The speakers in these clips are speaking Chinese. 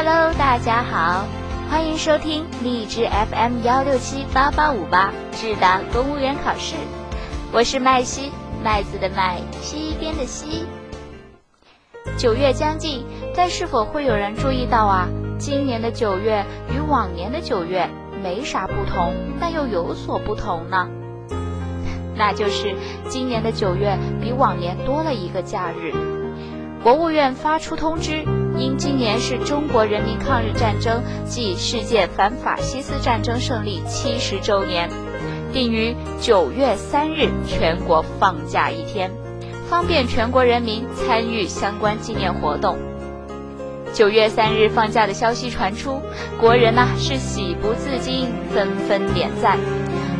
Hello，大家好，欢迎收听荔枝 FM 幺六七八八五八智达公务员考试，我是麦西，麦子的麦，西边的西。九月将近，但是否会有人注意到啊？今年的九月与往年的九月没啥不同，但又有所不同呢？那就是今年的九月比往年多了一个假日。国务院发出通知，因今年是中国人民抗日战争暨世界反法西斯战争胜利七十周年，定于九月三日全国放假一天，方便全国人民参与相关纪念活动。九月三日放假的消息传出，国人呐是喜不自禁，纷纷点赞，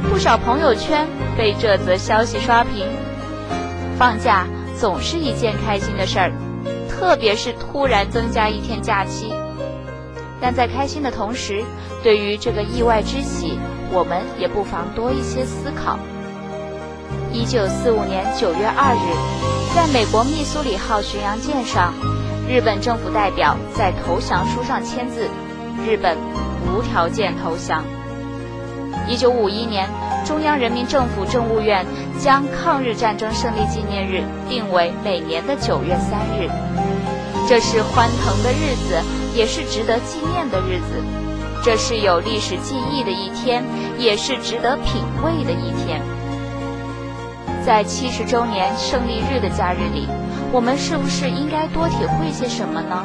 不少朋友圈被这则消息刷屏。放假总是一件开心的事儿。特别是突然增加一天假期，但在开心的同时，对于这个意外之喜，我们也不妨多一些思考。一九四五年九月二日，在美国密苏里号巡洋舰上，日本政府代表在投降书上签字，日本无条件投降。一九五一年，中央人民政府政务院将抗日战争胜利纪念日定为每年的九月三日。这是欢腾的日子，也是值得纪念的日子。这是有历史记忆的一天，也是值得品味的一天。在七十周年胜利日的假日里，我们是不是应该多体会些什么呢？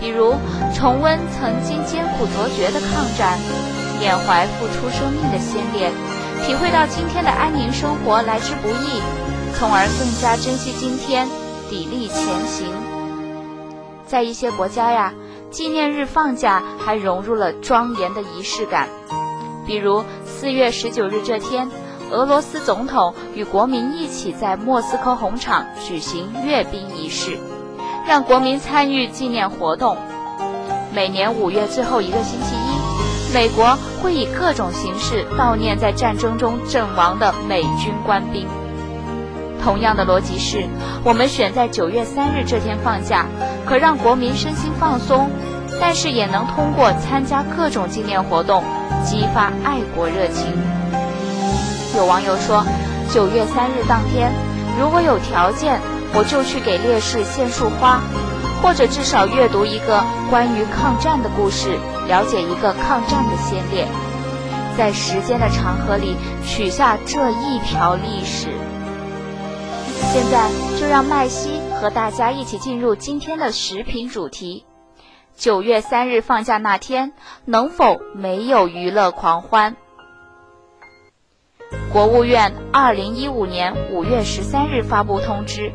比如重温曾经艰苦卓绝的抗战，缅怀付出生命的先烈，体会到今天的安宁生活来之不易，从而更加珍惜今天，砥砺前行。在一些国家呀，纪念日放假还融入了庄严的仪式感。比如四月十九日这天，俄罗斯总统与国民一起在莫斯科红场举行阅兵仪式，让国民参与纪念活动。每年五月最后一个星期一，美国会以各种形式悼念在战争中阵亡的美军官兵。同样的逻辑是，我们选在九月三日这天放假，可让国民身心放松，但是也能通过参加各种纪念活动，激发爱国热情。有网友说，九月三日当天，如果有条件，我就去给烈士献束花，或者至少阅读一个关于抗战的故事，了解一个抗战的先烈，在时间的长河里取下这一条历史。现在就让麦西和大家一起进入今天的食品主题。九月三日放假那天，能否没有娱乐狂欢？国务院二零一五年五月十三日发布通知，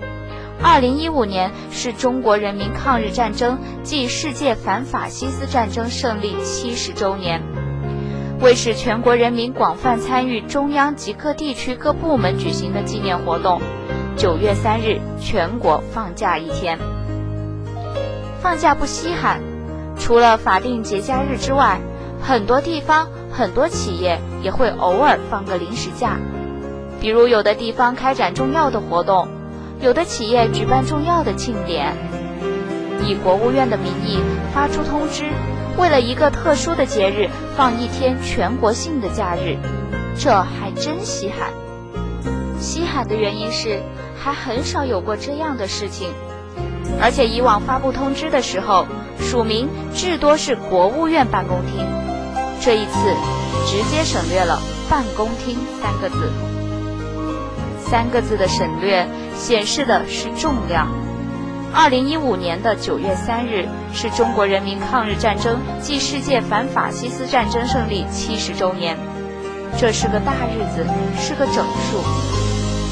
二零一五年是中国人民抗日战争暨世界反法西斯战争胜利七十周年，为使全国人民广泛参与中央及各地区各部门举行的纪念活动。九月三日，全国放假一天。放假不稀罕，除了法定节假日之外，很多地方、很多企业也会偶尔放个临时假。比如，有的地方开展重要的活动，有的企业举办重要的庆典，以国务院的名义发出通知，为了一个特殊的节日放一天全国性的假日，这还真稀罕。稀罕的原因是。还很少有过这样的事情，而且以往发布通知的时候，署名至多是国务院办公厅，这一次直接省略了“办公厅”三个字。三个字的省略显示的是重量。二零一五年的九月三日是中国人民抗日战争暨世界反法西斯战争胜利七十周年，这是个大日子，是个整数。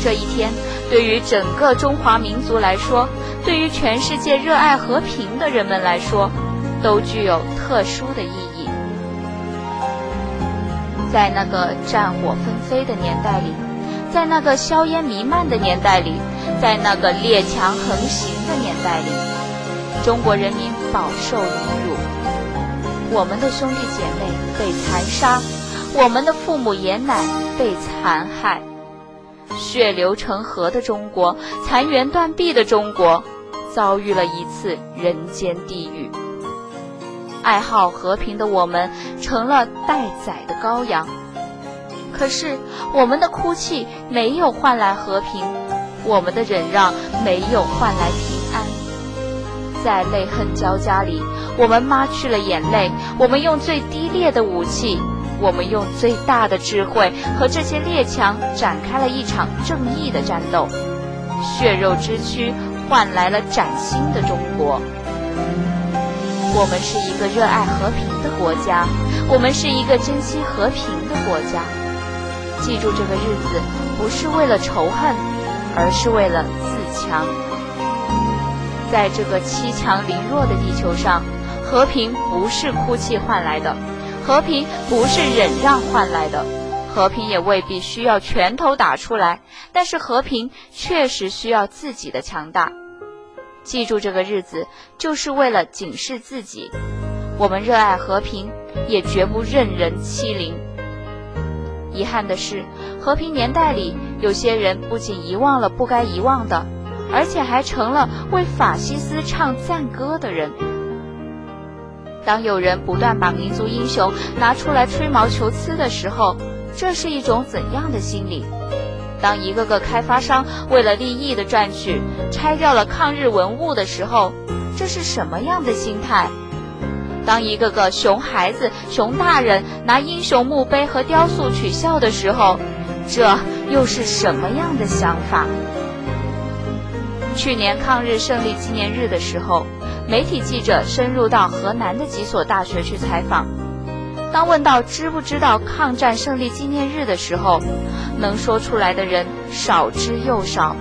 这一天。对于整个中华民族来说，对于全世界热爱和平的人们来说，都具有特殊的意义。在那个战火纷飞的年代里，在那个硝烟弥漫的年代里，在那个列强横行的年代里，中国人民饱受凌辱，我们的兄弟姐妹被残杀，我们的父母爷奶被残害。血流成河的中国，残垣断壁的中国，遭遇了一次人间地狱。爱好和平的我们成了待宰的羔羊。可是，我们的哭泣没有换来和平，我们的忍让没有换来平安。在泪恨交加里，我们抹去了眼泪，我们用最低劣的武器，我们用最大的智慧和这些列强展开了一场正义的战斗，血肉之躯换来了崭新的中国。我们是一个热爱和平的国家，我们是一个珍惜和平的国家。记住这个日子，不是为了仇恨，而是为了自强。在这个欺强凌弱的地球上，和平不是哭泣换来的，和平不是忍让换来的，和平也未必需要拳头打出来，但是和平确实需要自己的强大。记住这个日子，就是为了警示自己：我们热爱和平，也绝不任人欺凌。遗憾的是，和平年代里，有些人不仅遗忘了不该遗忘的，而且还成了为法西斯唱赞歌的人。当有人不断把民族英雄拿出来吹毛求疵的时候，这是一种怎样的心理？当一个个开发商为了利益的赚取，拆掉了抗日文物的时候，这是什么样的心态？当一个个熊孩子、熊大人拿英雄墓碑和雕塑取笑的时候，这又是什么样的想法？去年抗日胜利纪念日的时候，媒体记者深入到河南的几所大学去采访。当问到知不知道抗战胜利纪念日的时候，能说出来的人少之又少。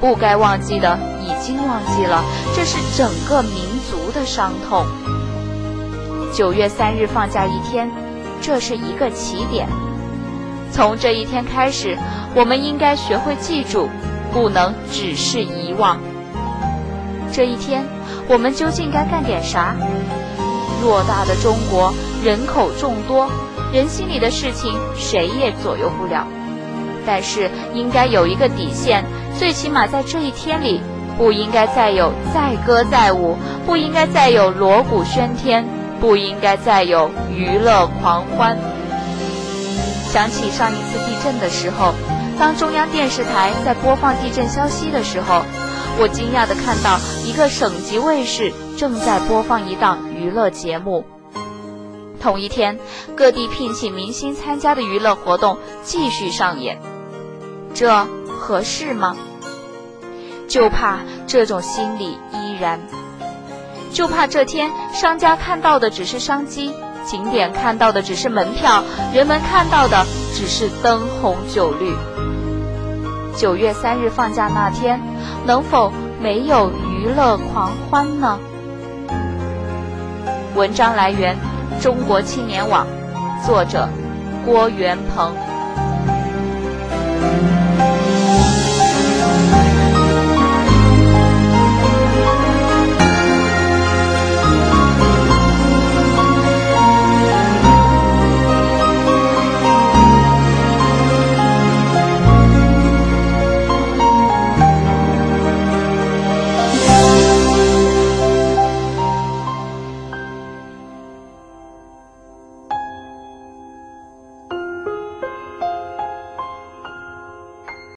不该忘记的已经忘记了，这是整个民族的伤痛。九月三日放假一天，这是一个起点。从这一天开始，我们应该学会记住，不能只是遗忘。这一天，我们究竟该干点啥？偌大的中国，人口众多，人心里的事情谁也左右不了。但是，应该有一个底线，最起码在这一天里，不应该再有载歌载舞，不应该再有锣鼓喧天。不应该再有娱乐狂欢。想起上一次地震的时候，当中央电视台在播放地震消息的时候，我惊讶地看到一个省级卫视正在播放一档娱乐节目。同一天，各地聘请明星参加的娱乐活动继续上演，这合适吗？就怕这种心理依然。就怕这天，商家看到的只是商机，景点看到的只是门票，人们看到的只是灯红酒绿。九月三日放假那天，能否没有娱乐狂欢呢？文章来源中国青年网作者郭元鹏。